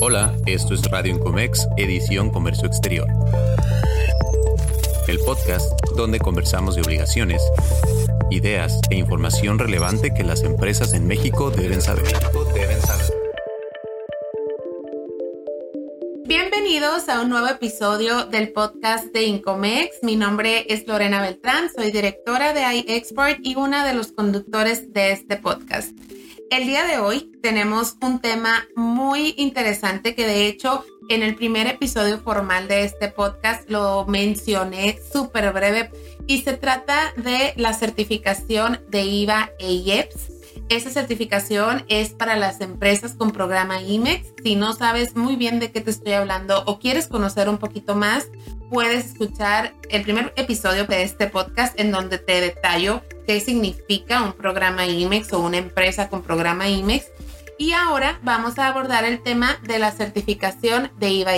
Hola, esto es Radio Incomex, edición Comercio Exterior. El podcast donde conversamos de obligaciones, ideas e información relevante que las empresas en México deben saber. Bienvenidos a un nuevo episodio del podcast de Incomex. Mi nombre es Lorena Beltrán, soy directora de iExport y una de los conductores de este podcast. El día de hoy tenemos un tema muy interesante que de hecho en el primer episodio formal de este podcast lo mencioné súper breve y se trata de la certificación de IVA e IEPS. Esa certificación es para las empresas con programa IMEX. Si no sabes muy bien de qué te estoy hablando o quieres conocer un poquito más, puedes escuchar el primer episodio de este podcast en donde te detallo qué significa un programa IMEX o una empresa con programa IMEX. Y ahora vamos a abordar el tema de la certificación de IVA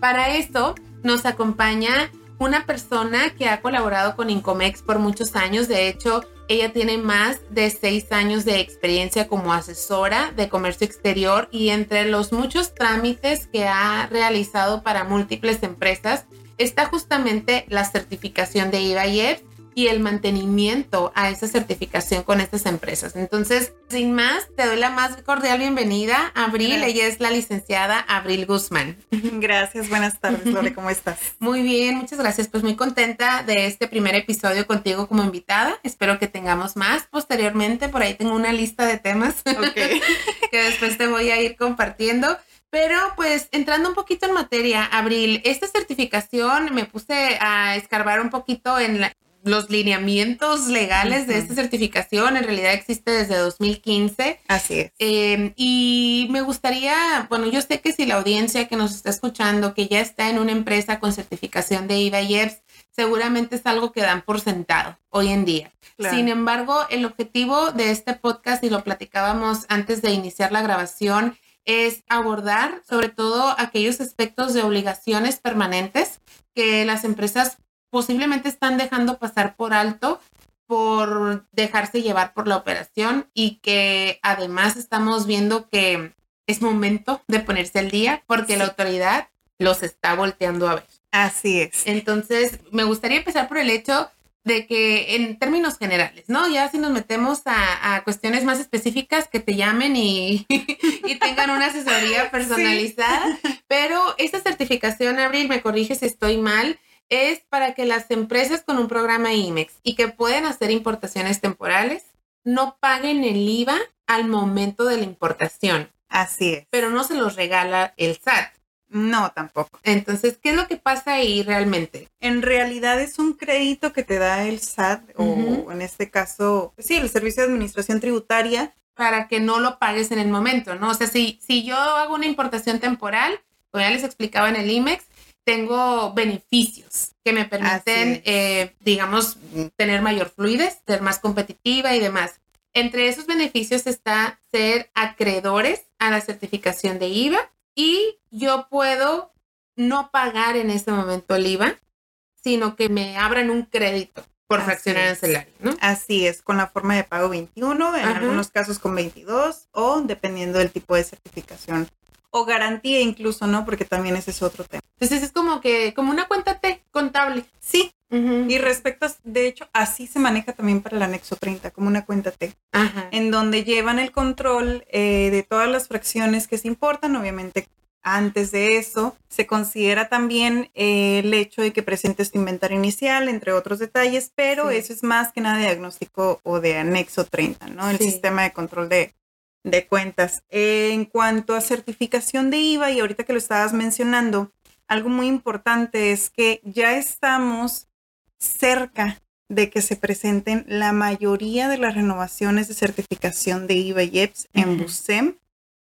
Para esto nos acompaña una persona que ha colaborado con Incomex por muchos años. De hecho, ella tiene más de seis años de experiencia como asesora de comercio exterior y entre los muchos trámites que ha realizado para múltiples empresas, está justamente la certificación de IVA el mantenimiento a esa certificación con estas empresas. Entonces, sin más, te doy la más cordial bienvenida, Abril. Ella es la licenciada Abril Guzmán. Gracias, buenas tardes, Lore, ¿cómo estás? Muy bien, muchas gracias. Pues muy contenta de este primer episodio contigo como invitada. Espero que tengamos más posteriormente. Por ahí tengo una lista de temas que después te voy a ir compartiendo. Pero pues entrando un poquito en materia, Abril, esta certificación me puse a escarbar un poquito en los lineamientos legales de esta certificación. En realidad existe desde 2015. Así es. Em, y me gustaría, bueno, yo sé que si la audiencia que nos está escuchando, que ya está en una empresa con certificación de IVA y EPS, seguramente es algo que dan por sentado hoy en día. Sin embargo, el objetivo de este podcast, y lo platicábamos antes de iniciar la grabación, es abordar sobre todo aquellos aspectos de obligaciones permanentes que las empresas posiblemente están dejando pasar por alto por dejarse llevar por la operación y que además estamos viendo que es momento de ponerse al día porque la autoridad los está volteando a ver. Así es. Entonces, me gustaría empezar por el hecho de que en términos generales, ¿no? Ya si nos metemos a, cuestiones más específicas, que te llamen y, y tengan una asesoría personalizada, pero esta certificación, Abril, me corrige si estoy mal, es para que las empresas con un programa IMEX y que pueden hacer importaciones temporales no paguen el IVA al momento de la importación. Así es. Pero no se los regala el SAT. No, tampoco. Entonces, ¿qué es lo que pasa ahí realmente? En realidad es un crédito que te da el SAT o en este caso, sí, el Servicio de Administración Tributaria. Para que no lo pagues en el momento, ¿no? O sea, si, si yo hago una importación temporal, como ya les explicaba en el IMEX, tengo beneficios que me permiten, eh, digamos, tener mayor fluidez, ser más competitiva y demás. Entre esos beneficios está ser acreedores a la certificación de IVA y yo puedo no pagar en ese momento el IVA, sino que me abran un crédito por fraccionar el salario, ¿no? Así es, con la forma de pago 21, en algunos casos con 22 o dependiendo del tipo de certificación o garantía incluso, ¿no? Porque también ese es otro tema. Entonces es como que, como una cuenta T contable. Sí. Y respecto, a, de hecho, así se maneja también para el anexo 30, como una cuenta T, en donde llevan el control eh, de todas las fracciones que se importan, obviamente antes de eso, se considera también eh, el hecho de que presentes tu inventario inicial, entre otros detalles, pero eso es más que nada diagnóstico o de anexo 30, ¿no? El sistema de control de, de cuentas. en cuanto a certificación de IVA, y ahorita que lo estabas mencionando, algo muy importante es que ya estamos cerca de que se presenten la mayoría de las renovaciones de certificación de IVA y EPS en BUSEM,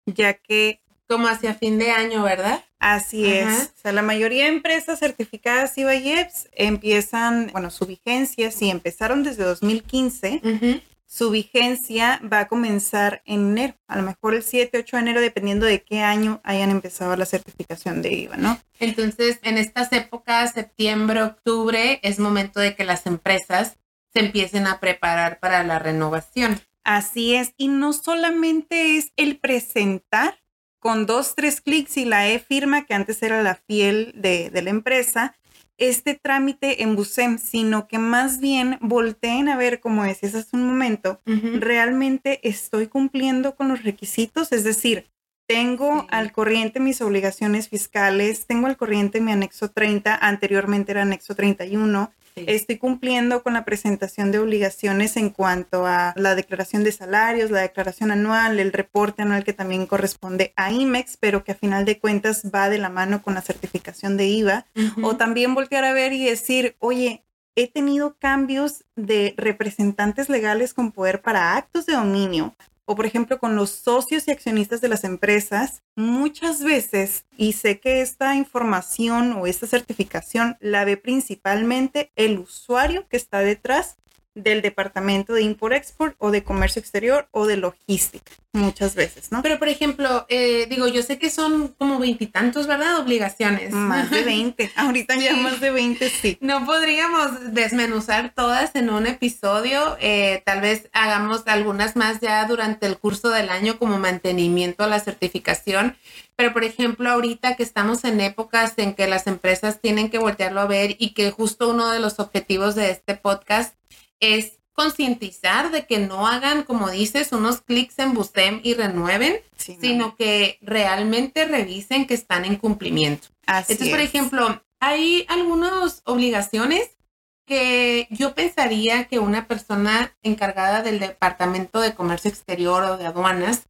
ya que... Como hacia fin de año, ¿verdad? Así es. O sea, la mayoría de empresas certificadas IVA y EPS empiezan, bueno, su vigencia, si empezaron desde 2015, su vigencia va a comenzar en enero, a lo mejor el 7, 8 de enero, dependiendo de qué año hayan empezado la certificación de IVA, ¿no? Entonces, en estas épocas, septiembre, octubre, es momento de que las empresas se empiecen a preparar para la renovación. Así es, y no solamente es el presentar con dos, tres clics y la e-firma, que antes era la fiel de, la empresa, este trámite en BUSEM, sino que más bien volteen a ver, como decías hace un momento, realmente estoy cumpliendo con los requisitos, es decir, tengo al corriente mis obligaciones fiscales, tengo al corriente mi anexo 30, anteriormente era anexo 31. Estoy cumpliendo con la presentación de obligaciones en cuanto a la declaración de salarios, la declaración anual, el reporte anual que también corresponde a IMEX, pero que a final de cuentas va de la mano con la certificación de IVA. O también voltear a ver y decir, oye, he tenido cambios de representantes legales con poder para actos de dominio o por ejemplo con los socios y accionistas de las empresas, muchas veces, y sé que esta información o esta certificación la ve principalmente el usuario que está detrás del departamento de import-export o de comercio exterior o de logística, muchas veces, ¿no? Pero, por ejemplo, eh, digo, yo sé que son como veintitantos, ¿verdad? Obligaciones. Más de veinte. Ahorita ya más de veinte, sí. No podríamos desmenuzar todas en un episodio. Eh, tal vez hagamos algunas más ya durante el curso del año como mantenimiento a la certificación. Pero, por ejemplo, ahorita que estamos en épocas en que las empresas tienen que voltearlo a ver y que justo uno de los objetivos de este podcast es concientizar de que no hagan, como dices, unos clics en Bustem y renueven, sino que realmente revisen que están en cumplimiento. Entonces, por ejemplo, hay algunas obligaciones que yo pensaría que una persona encargada del Departamento de Comercio Exterior o de aduanas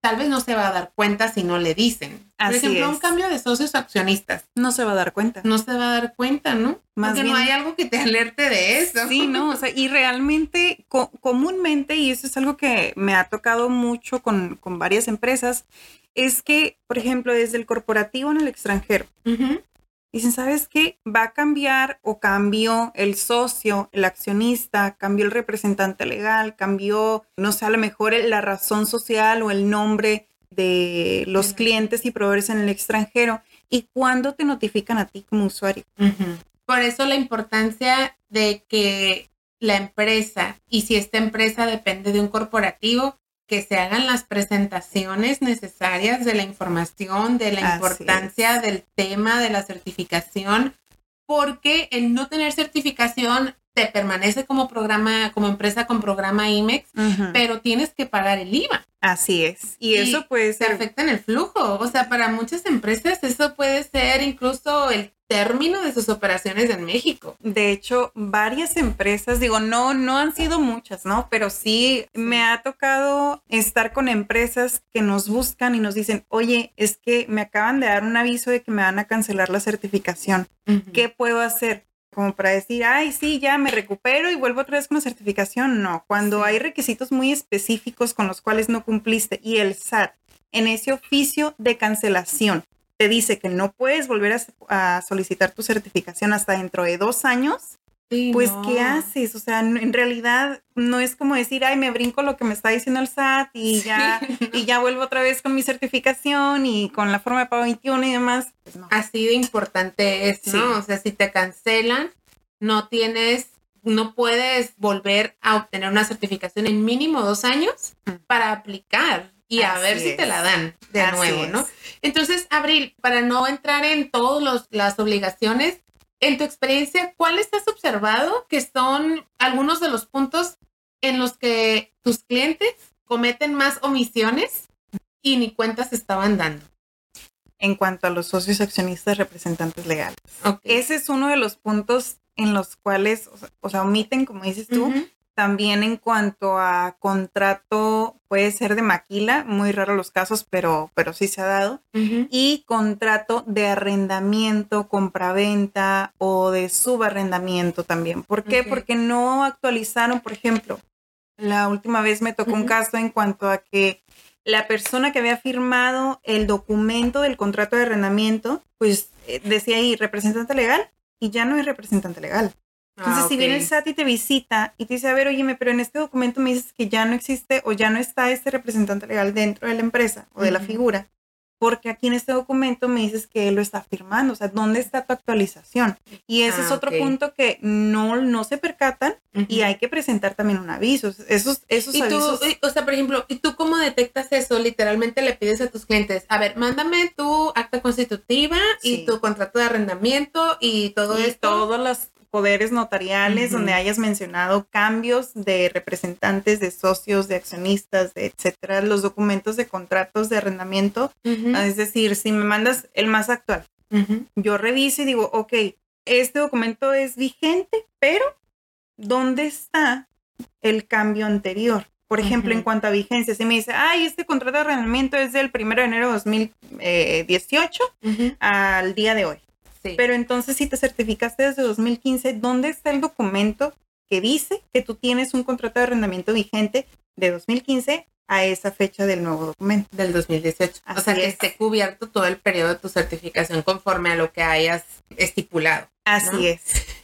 tal vez no se va a dar cuenta si no le dicen. Por ejemplo, un cambio de socios accionistas. No se va a dar cuenta. No se va a dar cuenta, ¿no? Más Porque no hay algo que te alerte de eso. Sí, no, o sea, y realmente, comúnmente, y eso es algo que me ha tocado mucho con, varias empresas, es que, por ejemplo, desde el corporativo en el extranjero, Dicen, ¿sabes qué? Va a cambiar o cambió el socio, el accionista, cambió el representante legal, cambió, no sé, a lo mejor la razón social o el nombre de los clientes y proveedores en el extranjero. ¿Y cuándo te notifican a ti como usuario? Por eso la importancia de que la empresa, y si esta empresa depende de un corporativo, que se hagan las presentaciones necesarias de la información, de la importancia del tema de la certificación, porque el no tener certificación te permanece como programa, como empresa con programa IMEX, pero tienes que pagar el IVA. Así es. Y, eso puede ser. Se afecta en el flujo. O sea, para muchas empresas eso puede ser incluso el término de sus operaciones en México. De hecho, varias empresas, digo, no, no han sido muchas, ¿no? Pero sí, me ha tocado estar con empresas que nos buscan y nos dicen, oye, es que me acaban de dar un aviso de que me van a cancelar la certificación. ¿Qué puedo hacer? Como para decir, ay, sí, ya me recupero y vuelvo otra vez con la certificación. No, cuando hay requisitos muy específicos con los cuales no cumpliste y el SAT en ese oficio de cancelación te dice que no puedes volver a, solicitar tu certificación hasta dentro de dos años, pues ¿qué haces? O sea, en realidad no es como decir, ay, me brinco lo que me está diciendo el SAT y ya, y ya vuelvo otra vez con mi certificación y con la forma de pago 21 y demás. Pues Así de importante es, ¿no? O sea, si te cancelan, no tienes no puedes volver a obtener una certificación en mínimo dos años mm. para aplicar y a ver si te la dan de nuevo, ¿no? Entonces, Abril, para no entrar en todas las obligaciones, en tu experiencia, ¿cuáles has observado que son algunos de los puntos en los que tus clientes cometen más omisiones y ni cuentas estaban dando? En cuanto a los socios accionistas representantes legales. Ese es uno de los puntos en los cuales, o sea, omiten, como dices tú, también en cuanto a contrato, puede ser de maquila, muy raro los casos, pero, pero sí se ha dado. Y contrato de arrendamiento, compraventa o de subarrendamiento también. ¿Por qué? Porque no actualizaron, por ejemplo, la última vez me tocó un caso en cuanto a que la persona que había firmado el documento del contrato de arrendamiento, pues eh, decía ahí representante legal y ya no es representante legal. Entonces, ah, si viene el SAT y te visita y te dice, a ver, oye, pero en este documento me dices que ya no existe o ya no está este representante legal dentro de la empresa o de la figura, porque aquí en este documento me dices que él lo está firmando, o sea, ¿dónde está tu actualización? Y ese es ah, otro punto que no, no se percatan y hay que presentar también un aviso. Esos, esos ¿Y avisos. Tú, o sea, por ejemplo, ¿y tú cómo detectas eso? Literalmente le pides a tus clientes, a ver, mándame tu acta constitutiva y tu contrato de arrendamiento y todo y esto. Todos los poderes notariales donde hayas mencionado cambios de representantes, de socios, de accionistas, de etcétera, los documentos de contratos de arrendamiento. Es decir, si me mandas el más actual, yo reviso y digo, ok, este documento es vigente, pero ¿dónde está el cambio anterior? Por ejemplo, en cuanto a vigencia, si me dice, ay, este contrato de arrendamiento es del 1 de enero de 2018 al día de hoy. Pero entonces, si te certificaste desde 2015, ¿dónde está el documento que dice que tú tienes un contrato de arrendamiento vigente de 2015 a esa fecha del nuevo documento? Del 2018. o sea, que esté cubierto todo el periodo de tu certificación conforme a lo que hayas estipulado. Así es.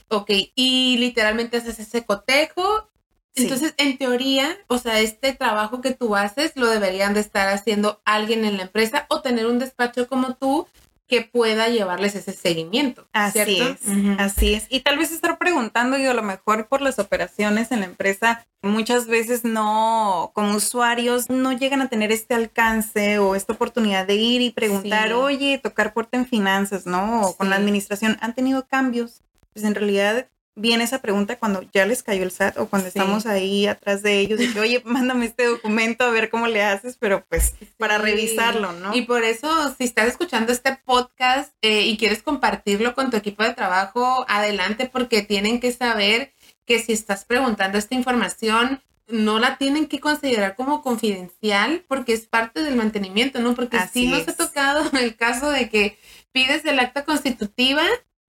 Ok, y literalmente haces ese cotejo. Entonces, en teoría, o sea, este trabajo que tú haces lo deberían de estar haciendo alguien en la empresa o tener un despacho como tú que pueda llevarles ese seguimiento. Así es, así es. Y tal vez estar preguntando, yo a lo mejor por las operaciones en la empresa, muchas veces no, como usuarios, no llegan a tener este alcance o esta oportunidad de ir y preguntar, oye, tocar puerta en finanzas, ¿no? O con la administración, ¿han tenido cambios? Pues en realidad viene esa pregunta cuando ya les cayó el SAT o cuando estamos ahí atrás de ellos y que, oye, mándame este documento a ver cómo le haces, pero pues para revisarlo, ¿no? Y por eso, si estás escuchando este podcast eh, y quieres compartirlo con tu equipo de trabajo, adelante, porque tienen que saber que si estás preguntando esta información, no la tienen que considerar como confidencial porque es parte del mantenimiento, ¿no? Porque si nos ha tocado el caso de que pides el acta constitutiva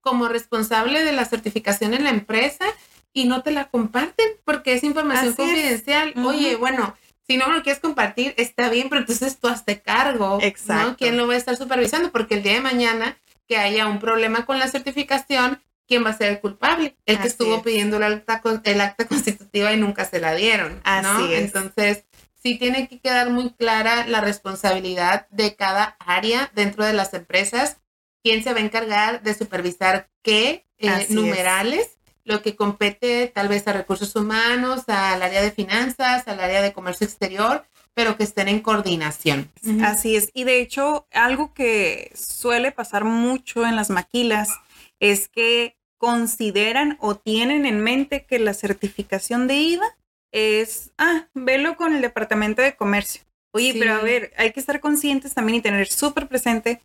como responsable de la certificación en la empresa y no te la comparten porque es información confidencial. Oye, bueno, si no me lo quieres compartir, está bien, pero entonces tú hazte cargo. Exacto. ¿Quién lo va a estar supervisando? Porque el día de mañana que haya un problema con la certificación, ¿quién va a ser el culpable? El que estuvo pidiendo el acta, el acta constitutiva y nunca se la dieron. Así es. Entonces, sí tiene que quedar muy clara la responsabilidad de cada área dentro de las empresas quién se va a encargar de supervisar qué eh, numerales, lo que compete tal vez a recursos humanos, al área de finanzas, al área de comercio exterior, pero que estén en coordinación. Así es. Y de hecho, algo que suele pasar mucho en las maquilas es que consideran o tienen en mente que la certificación de IVA es, ah, velo con el departamento de comercio. Oye, pero a ver, hay que estar conscientes también y tener súper presente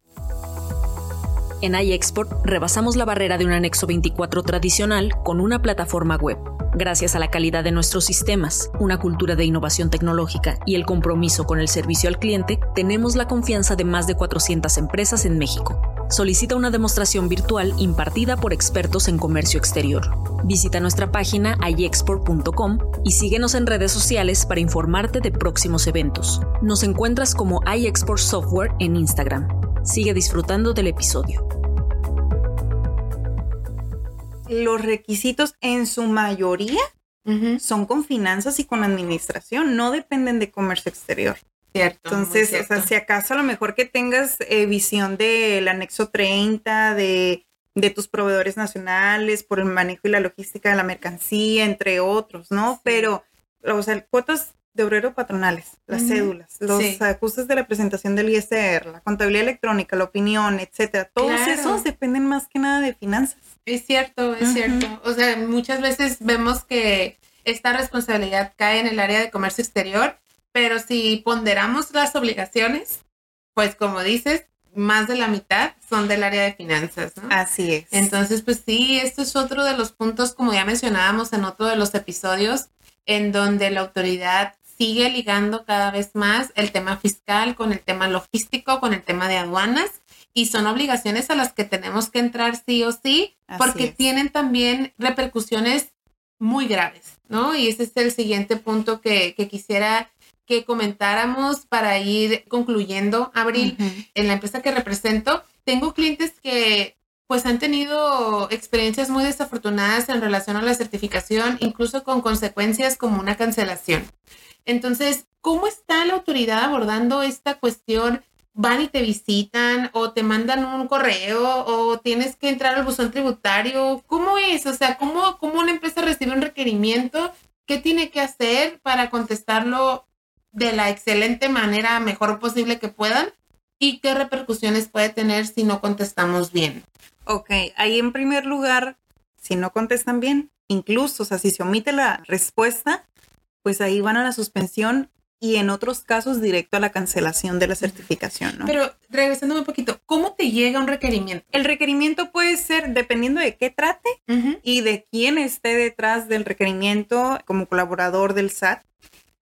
en iExport rebasamos la barrera de un anexo 24 tradicional con una plataforma web. Gracias a la calidad de nuestros sistemas, una cultura de innovación tecnológica y el compromiso con el servicio al cliente, tenemos la confianza de más de 400 empresas en México. Solicita una demostración virtual impartida por expertos en comercio exterior. Visita nuestra página iexport.com y síguenos en redes sociales para informarte de próximos eventos. Nos encuentras como iExport Software en Instagram. Sigue disfrutando del episodio. Los requisitos en su mayoría son con finanzas y con administración, no dependen de comercio exterior. Cierto. Entonces, o sea, si acaso a lo mejor que tengas eh, visión del anexo 30, de, tus proveedores nacionales, por el manejo y la logística de la mercancía, entre otros, ¿no? Pero, o sea, cuotas de obrero patronales, las cédulas, los ajustes de la presentación del ISR, la contabilidad electrónica, la opinión, etcétera. Todos esos dependen más que nada de finanzas. Es cierto, es cierto. O sea, muchas veces vemos que esta responsabilidad cae en el área de comercio exterior, pero si ponderamos las obligaciones, pues como dices, más de la mitad son del área de finanzas, ¿no? Así es. Entonces, pues sí, esto es otro de los puntos, como ya mencionábamos en otro de los episodios, en donde la autoridad sigue ligando cada vez más el tema fiscal con el tema logístico, con el tema de aduanas y son obligaciones a las que tenemos que entrar sí o sí porque tienen también repercusiones muy graves, ¿no? Y ese es el siguiente punto que, quisiera que comentáramos para ir concluyendo, Abril, en la empresa que represento. Tengo clientes que pues han tenido experiencias muy desafortunadas en relación a la certificación, incluso con consecuencias como una cancelación. Entonces, ¿cómo está la autoridad abordando esta cuestión van y te visitan o te mandan un correo o tienes que entrar al buzón tributario. ¿Cómo es? O sea, ¿cómo, cómo una empresa recibe un requerimiento? ¿Qué tiene que hacer para contestarlo de la excelente manera mejor posible que puedan? ¿Y qué repercusiones puede tener si no contestamos bien? Ok, ahí en primer lugar, si no contestan bien, incluso, o sea, si se omite la respuesta, pues ahí van a la suspensión y en otros casos directo a la cancelación de la certificación, ¿no? Pero regresando un poquito, ¿cómo te llega un requerimiento? El requerimiento puede ser dependiendo de qué trate y de quién esté detrás del requerimiento como colaborador del SAT.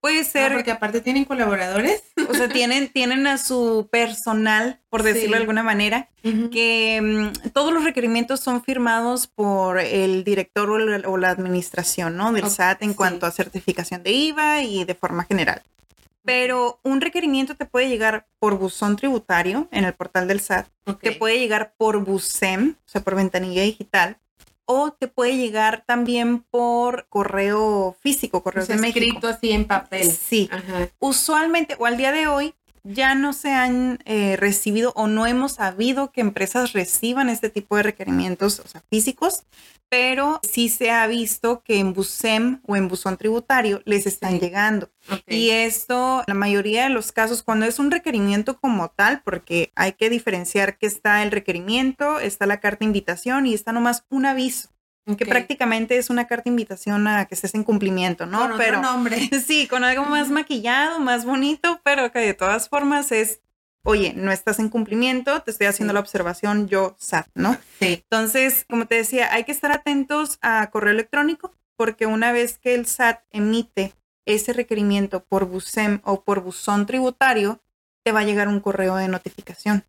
Puede ser. porque aparte tienen colaboradores. O sea, tienen, tienen a su personal, por decirlo de alguna manera, que mm, todos los requerimientos son firmados por el director o, la administración, ¿no? Del SAT en cuanto a certificación de IVA y de forma general. Pero un requerimiento te puede llegar por buzón tributario en el portal del SAT, te puede llegar por BUSEM, o sea, por ventanilla digital, o te puede llegar también por correo físico, correo de México. Escrito así en papel. Sí. Usualmente, o al día de hoy, ya no se han eh, recibido o no hemos sabido que empresas reciban este tipo de requerimientos, o sea, físicos, pero sí se ha visto que en BUSEM o en buzón tributario les están llegando. Y esto, la mayoría de los casos, cuando es un requerimiento como tal, porque hay que diferenciar que está el requerimiento, está la carta de invitación y está nomás un aviso. Que prácticamente es una carta de invitación a que estés en cumplimiento, ¿no? Con pero nombre. Sí, con algo más maquillado, más bonito, pero que de todas formas es oye, no estás en cumplimiento, te estoy haciendo la observación yo SAT, ¿no? Sí. Entonces, como te decía, hay que estar atentos a correo electrónico porque una vez que el SAT emite ese requerimiento por BUSEM o por buzón tributario, te va a llegar un correo de notificación.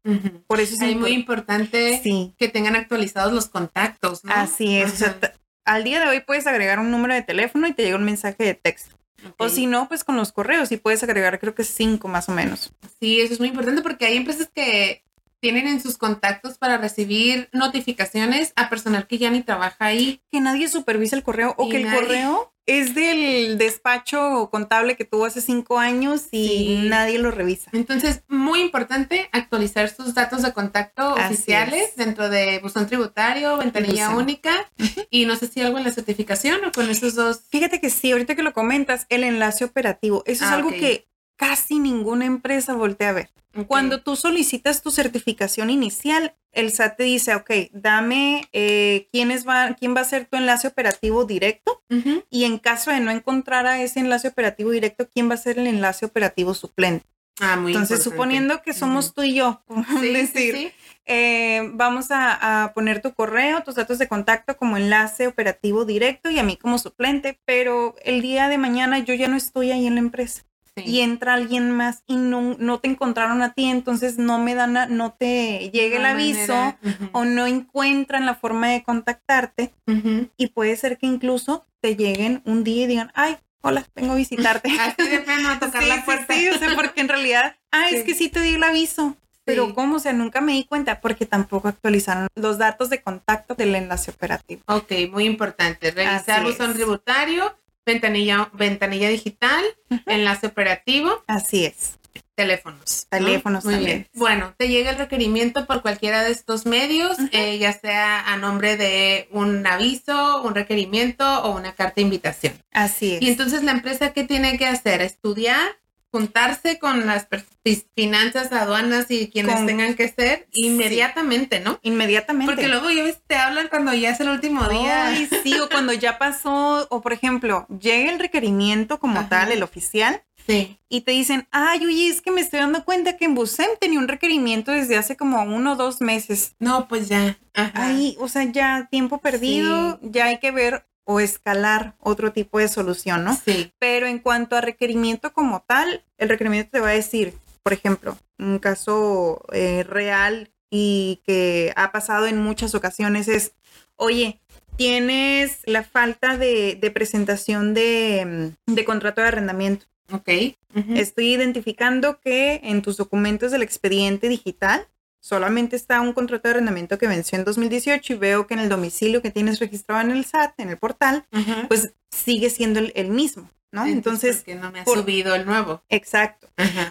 Por eso es muy importante que tengan actualizados los contactos. ¿no? Así es. al día de hoy puedes agregar un número de teléfono y te llega un mensaje de texto. O si no, pues con los correos y puedes agregar creo que cinco más o menos. Sí, eso es muy importante porque hay empresas que tienen en sus contactos para recibir notificaciones a personal que ya ni trabaja ahí. Que nadie supervisa el correo o que el correo es del despacho contable que tuvo hace cinco años y nadie lo revisa. Entonces, muy importante actualizar sus datos de contacto oficiales dentro de buzón tributario, ventanilla única y no sé si algo en la certificación o con esos dos. Fíjate que sí, ahorita que lo comentas, el enlace operativo, eso es ah, algo que casi ninguna empresa voltea a ver. Cuando tú solicitas tu certificación inicial, el SAT te dice, ok, dame eh, quién, va, quién va a ser tu enlace operativo directo y en caso de no encontrar a ese enlace operativo directo, quién va a ser el enlace operativo suplente. Ah, muy Entonces, suponiendo que somos tú y yo, sí, decir, eh, vamos a, poner tu correo, tus datos de contacto como enlace operativo directo y a mí como suplente, pero el día de mañana yo ya no estoy ahí en la empresa y entra alguien más y no, no, te encontraron a ti, entonces no me dan, no te llega el aviso o no encuentran la forma de contactarte y puede ser que incluso te lleguen un día y digan, ay, hola, vengo a visitarte. Así de pena tocar la puerta. Sí, o sea, porque en realidad, ay, es que sí te di el aviso. Pero ¿cómo? O sea, nunca me di cuenta porque tampoco actualizaron los datos de contacto del enlace operativo. Ok, muy importante. Revisar buzón tributario ventanilla, ventanilla digital, enlace operativo. Así es. Teléfonos. Teléfonos Muy también. Bien. Bueno, te llega el requerimiento por cualquiera de estos medios, eh, ya sea a nombre de un aviso, un requerimiento o una carta de invitación. Así es. Y entonces la empresa, ¿qué tiene que hacer? Estudiar, juntarse con las finanzas, aduanas y quienes tengan que ser inmediatamente, ¿no? Inmediatamente. Porque luego ya te hablan cuando ya es el último día. Ay, sí, o cuando ya pasó, o por ejemplo, llega el requerimiento como tal, el oficial. Sí. Y te dicen, ay, oye, es que me estoy dando cuenta que en Busem tenía un requerimiento desde hace como uno o dos meses. No, pues ya. Ay, o sea, ya tiempo perdido, ya hay que ver o escalar otro tipo de solución, ¿no? Sí. Pero en cuanto a requerimiento como tal, el requerimiento te va a decir, por ejemplo, un caso eh, real y que ha pasado en muchas ocasiones es, oye, tienes la falta de, presentación de, contrato de arrendamiento. Ok. Estoy identificando que en tus documentos del expediente digital solamente está un contrato de arrendamiento que venció en 2018 y veo que en el domicilio que tienes registrado en el SAT, en el portal, pues sigue siendo el, mismo. ¿no? Entonces, que no me ha subido el nuevo. Exacto.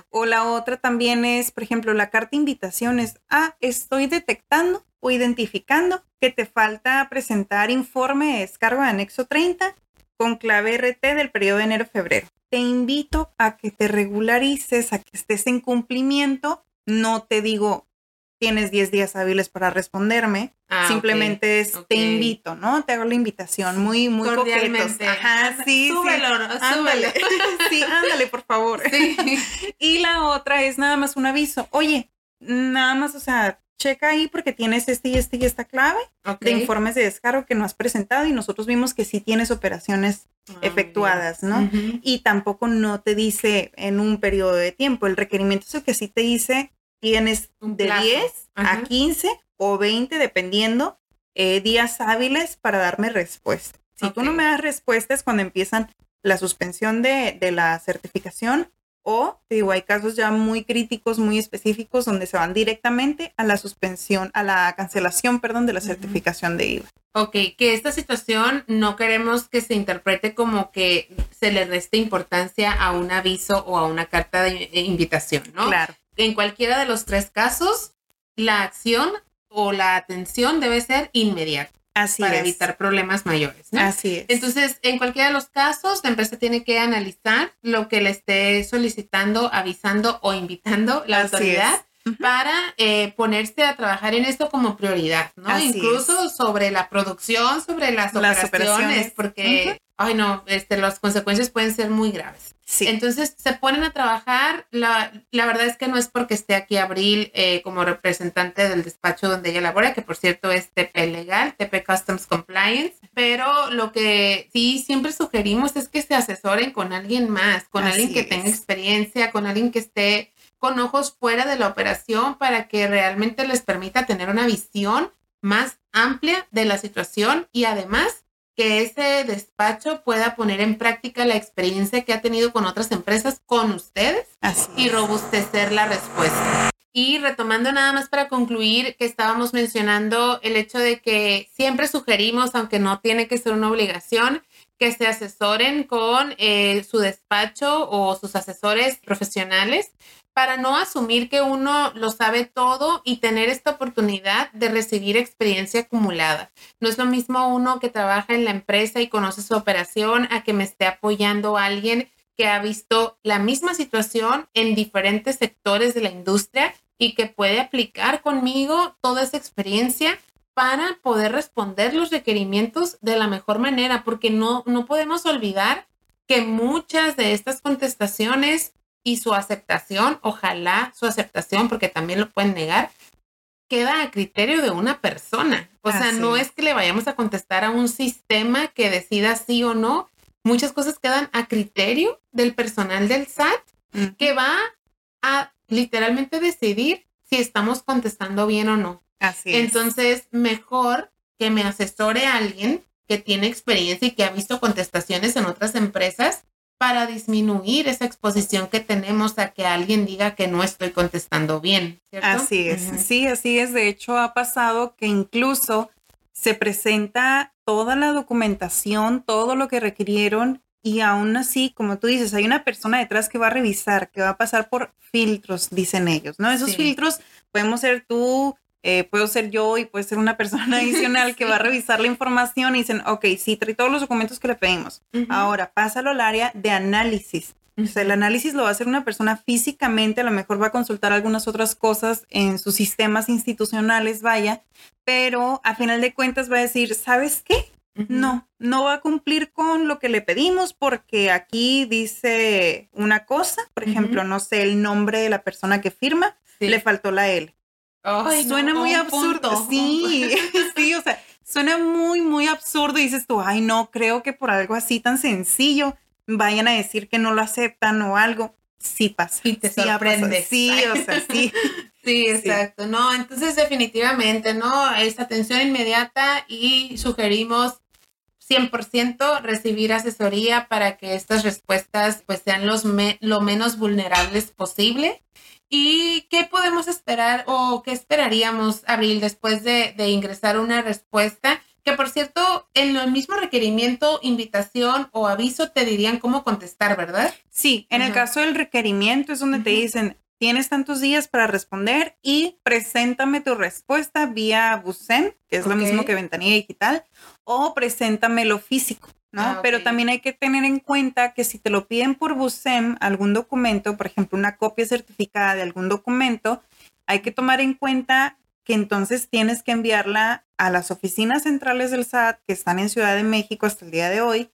O la otra también es, por ejemplo, la carta invitaciones. Ah, estoy detectando o identificando que te falta presentar informe de descargo de anexo 30 con clave RT del periodo de enero-febrero. Te invito a que te regularices, a que estés en cumplimiento. No te digo, tienes 10 días hábiles para responderme. Ah, Simplemente es te invito, ¿no? Te hago la invitación muy, muy cordialmente. Ajá, sí, súbelo, Ándale. sí, ándale, por favor. Sí. y la otra es nada más un aviso. Oye, nada más, o sea, checa ahí porque tienes este y este y esta clave de informes de descargo que no has presentado y nosotros vimos que sí tienes operaciones ah, efectuadas, ¿no? Y tampoco no te dice en un periodo de tiempo. El requerimiento es el que sí te dice tienes de 10 a 15 o 20, dependiendo, eh, días hábiles para darme respuesta. Si tú no me das respuesta es cuando empiezan la suspensión de, la certificación o, te digo, hay casos ya muy críticos, muy específicos, donde se van directamente a la suspensión, a la cancelación, perdón, de la certificación de IVA. Ok, que esta situación no queremos que se interprete como que se le reste importancia a un aviso o a una carta de invitación, ¿no? Claro en cualquiera de los tres casos, la acción o la atención debe ser inmediata. Así para evitar problemas mayores. Así es. Entonces, en cualquiera de los casos, la empresa tiene que analizar lo que le esté solicitando, avisando o invitando la autoridad para eh, ponerse a trabajar en esto como prioridad, ¿no? Incluso sobre la producción, sobre las, operaciones, porque, ay no, este, las consecuencias pueden ser muy graves. Entonces se ponen a trabajar. La, la, verdad es que no es porque esté aquí Abril eh, como representante del despacho donde ella labora, que por cierto es TP Legal, TP Customs Compliance, pero lo que sí siempre sugerimos es que se asesoren con alguien más, con alguien que tenga experiencia, con alguien que esté con ojos fuera de la operación para que realmente les permita tener una visión más amplia de la situación y además que ese despacho pueda poner en práctica la experiencia que ha tenido con otras empresas con ustedes y robustecer la respuesta. Y retomando nada más para concluir que estábamos mencionando el hecho de que siempre sugerimos, aunque no tiene que ser una obligación, que se asesoren con eh, su despacho o sus asesores profesionales para no asumir que uno lo sabe todo y tener esta oportunidad de recibir experiencia acumulada. No es lo mismo uno que trabaja en la empresa y conoce su operación a que me esté apoyando alguien que ha visto la misma situación en diferentes sectores de la industria y que puede aplicar conmigo toda esa experiencia para poder responder los requerimientos de la mejor manera, porque no, no podemos olvidar que muchas de estas contestaciones y su aceptación, ojalá su aceptación, porque también lo pueden negar, queda a criterio de una persona. O sea, no es que le vayamos a contestar a un sistema que decida sí o no. Muchas cosas quedan a criterio del personal del SAT que va a literalmente decidir si estamos contestando bien o no. Así Entonces, mejor que me asesore a alguien que tiene experiencia y que ha visto contestaciones en otras empresas para disminuir esa exposición que tenemos a que alguien diga que no estoy contestando bien. Así es, sí, así es. De hecho, ha pasado que incluso se presenta toda la documentación, todo lo que requirieron y aún así, como tú dices, hay una persona detrás que va a revisar, que va a pasar por filtros, dicen ellos, ¿no? Esos filtros podemos ser tú, eh, puedo ser yo y puede ser una persona adicional que va a revisar la información y dicen, ok, sí, trae todos los documentos que le pedimos. Ahora, pásalo al área de análisis. O sea, el análisis lo va a hacer una persona físicamente, a lo mejor va a consultar algunas otras cosas en sus sistemas institucionales, vaya, pero a final de cuentas va a decir, ¿sabes qué? No, no va a cumplir con lo que le pedimos porque aquí dice una cosa, por ejemplo, no sé el nombre de la persona que firma, le faltó la L suena muy absurdo. Sí, sí, o sea, suena muy, muy absurdo y dices tú, ay, no, creo que por algo así tan sencillo vayan a decir que no lo aceptan o algo. Sí pasa. Y te sí. Sí, o sea, sí. sí, exacto. No, entonces definitivamente, ¿no? Es atención inmediata y sugerimos 100% recibir asesoría para que estas respuestas pues sean los lo menos vulnerables posible ¿Y qué podemos esperar o qué esperaríamos, Abril, después de, ingresar una respuesta? Que por cierto, en el mismo requerimiento, invitación o aviso te dirían cómo contestar, ¿verdad? Sí, en el caso del requerimiento es donde te dicen, tienes tantos días para responder y preséntame tu respuesta vía Busem, que es lo mismo que ventanilla digital, o preséntamelo físico. ¿No? Ah, Pero también hay que tener en cuenta que si te lo piden por Busem, algún documento, por ejemplo, una copia certificada de algún documento, hay que tomar en cuenta que entonces tienes que enviarla a las oficinas centrales del SAT que están en Ciudad de México hasta el día de hoy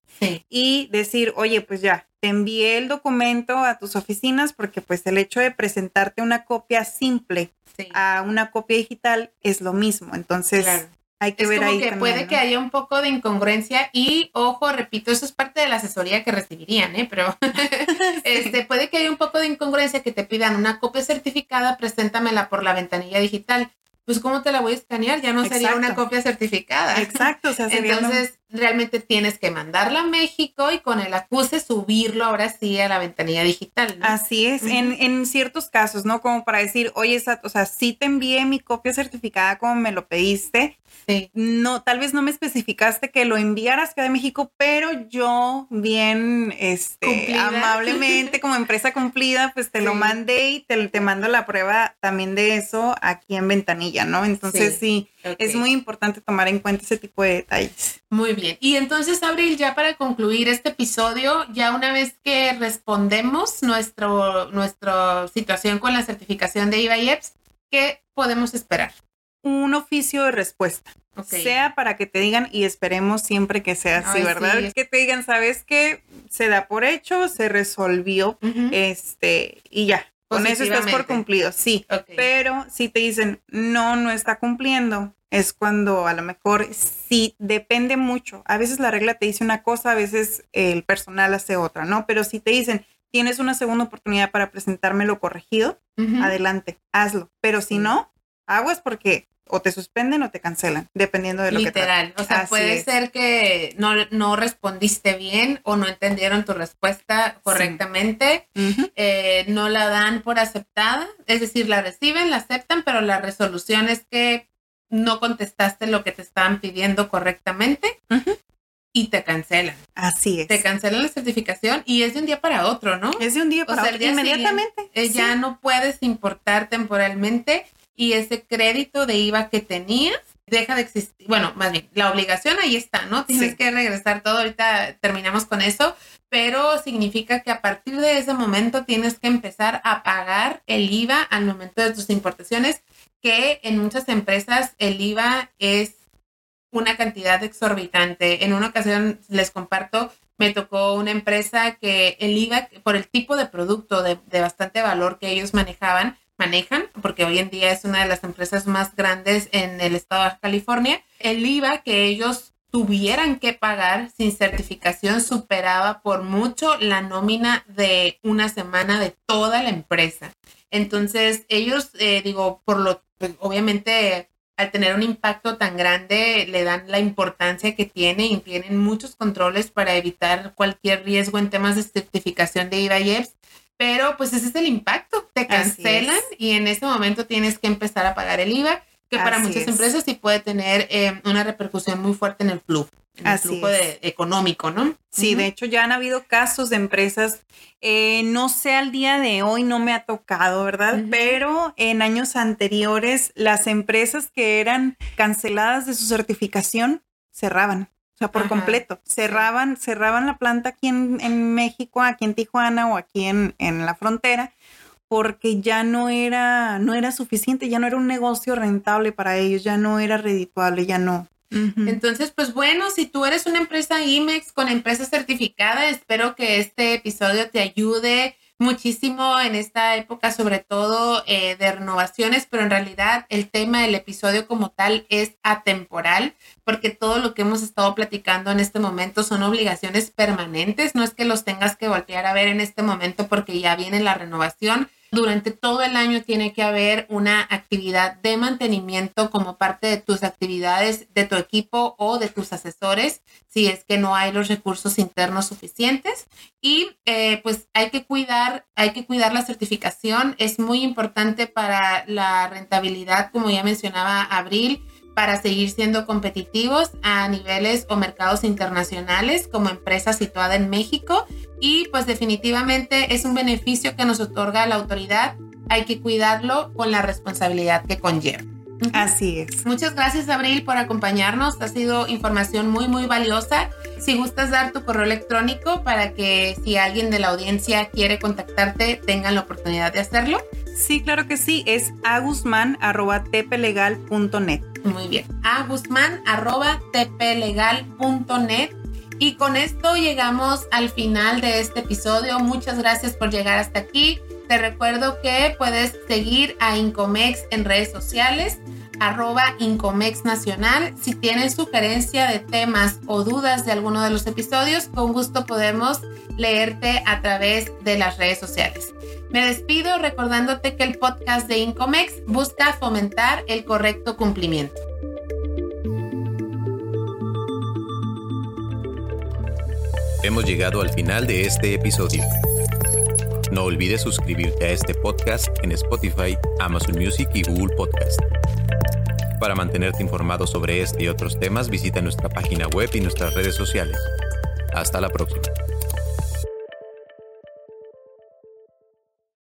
y decir, oye, pues ya, te envié el documento a tus oficinas porque pues el hecho de presentarte una copia simple a una copia digital es lo mismo. Entonces, hay que ver ahí. Que puede que haya un poco de incongruencia y, ojo, repito, eso es parte de la asesoría que recibirían, ¿eh? Pero este, puede que haya un poco de incongruencia que te pidan una copia certificada, preséntamela por la ventanilla digital pues ¿cómo te la voy a escanear? Ya no sería una copia certificada. Exacto, o sea, Entonces, realmente tienes que mandarla a México y con el acuse subirlo ahora sí a la ventanilla digital. Así es, en, en, ciertos casos, ¿no? Como para decir, oye, o sea, sí te envié mi copia certificada como me lo pediste. Sí. No, tal vez no me especificaste que lo enviaras a de México, pero yo bien, este, amablemente, como empresa cumplida, pues te lo mandé y te, te mando la prueba también de eso aquí en ventanilla, ¿no? Entonces sí es muy importante tomar en cuenta ese tipo de detalles. Muy bien. Y entonces, Abril, ya para concluir este episodio, ya una vez que respondemos nuestro, nuestra situación con la certificación de IVA y EPS, ¿qué podemos esperar? Un oficio de respuesta. Sea para que te digan, y esperemos siempre que sea así, ¿verdad? Que te digan, ¿sabes qué? Se da por hecho, se resolvió, este, y ya, con eso estás por cumplido, sí. Pero si te dicen, no, no está cumpliendo, es cuando a lo mejor sí depende mucho. A veces la regla te dice una cosa, a veces el personal hace otra, ¿no? Pero si te dicen, tienes una segunda oportunidad para presentármelo corregido, adelante, hazlo. Pero si no, aguas porque o te suspenden o te cancelan, dependiendo de lo que Literal. O sea, puede ser que no, no, respondiste bien o no entendieron tu respuesta correctamente, eh, no la dan por aceptada, es decir, la reciben, la aceptan, pero la resolución es que no contestaste lo que te estaban pidiendo correctamente. Y te cancelan. Así es. Te cancelan la certificación y es de un día para otro, ¿no? Es de un día para otro. Inmediatamente. Eh, ya no puedes importar temporalmente y ese crédito de IVA que tenías deja de existir. Bueno, más bien, la obligación ahí está, ¿no? Tienes que regresar todo. Ahorita terminamos con eso, pero significa que a partir de ese momento tienes que empezar a pagar el IVA al momento de tus importaciones, que en muchas empresas el IVA es una cantidad exorbitante. En una ocasión les comparto, me tocó una empresa que el IVA, por el tipo de producto de, de bastante valor que ellos manejaban, manejan, porque hoy en día es una de las empresas más grandes en el estado de California, el IVA que ellos tuvieran que pagar sin certificación superaba por mucho la nómina de una semana de toda la empresa. Entonces, ellos, eh, digo, por lo, pues, obviamente, al tener un impacto tan grande, le dan la importancia que tiene y tienen muchos controles para evitar cualquier riesgo en temas de certificación de IVA y EPS pero pues ese es el impacto, te cancelan y en ese momento tienes que empezar a pagar el IVA, que para muchas empresas sí puede tener eh, una repercusión muy fuerte en el flujo. En el flujo económico, ¿no? Sí, de hecho ya han habido casos de empresas, eh, no sé al día de hoy, no me ha tocado, ¿verdad? Pero en años anteriores las empresas que eran canceladas de su certificación cerraban. O sea, por completo. Cerraban, cerraban la planta aquí en, México, aquí en Tijuana o aquí en, en, la frontera, porque ya no era, no era suficiente, ya no era un negocio rentable para ellos, ya no era redituable, ya no. Entonces, pues bueno, si tú eres una empresa IMEX con empresa certificada, espero que este episodio te ayude muchísimo en esta época, sobre todo eh, de renovaciones, pero en realidad el tema del episodio como tal es atemporal, porque todo lo que hemos estado platicando en este momento son obligaciones permanentes, no es que los tengas que voltear a ver en este momento porque ya viene la renovación, durante todo el año tiene que haber una actividad de mantenimiento como parte de tus actividades de tu equipo o de tus asesores, si es que no hay los recursos internos suficientes. Y eh, pues hay que cuidar, hay que cuidar la certificación. Es muy importante para la rentabilidad, como ya mencionaba Abril para seguir siendo competitivos a niveles o mercados internacionales como empresa situada en México y pues definitivamente es un beneficio que nos otorga la autoridad. Hay que cuidarlo con la responsabilidad que conlleva. Así es. Muchas gracias, Abril, por acompañarnos. Ha sido información muy, muy valiosa. Si gustas dar tu correo electrónico para que si alguien de la audiencia quiere contactarte, tengan la oportunidad de hacerlo. Sí, claro que sí. Es agusman.tplegal.net. Muy bien. agusman.tplegal.net. Y con esto llegamos al final de este episodio. Muchas gracias por llegar hasta aquí. Te recuerdo que puedes seguir a Incomex en redes sociales, arroba Incomex Nacional. Si tienes sugerencia de temas o dudas de alguno de los episodios, con gusto podemos leerte a través de las redes sociales. Me despido recordándote que el podcast de Incomex busca fomentar el correcto cumplimiento. Hemos llegado al final de este episodio. No olvides suscribirte a este podcast en Spotify, Amazon Music y Google Podcast. Para mantenerte informado sobre este y otros temas, visita nuestra página web y nuestras redes sociales. Hasta la próxima.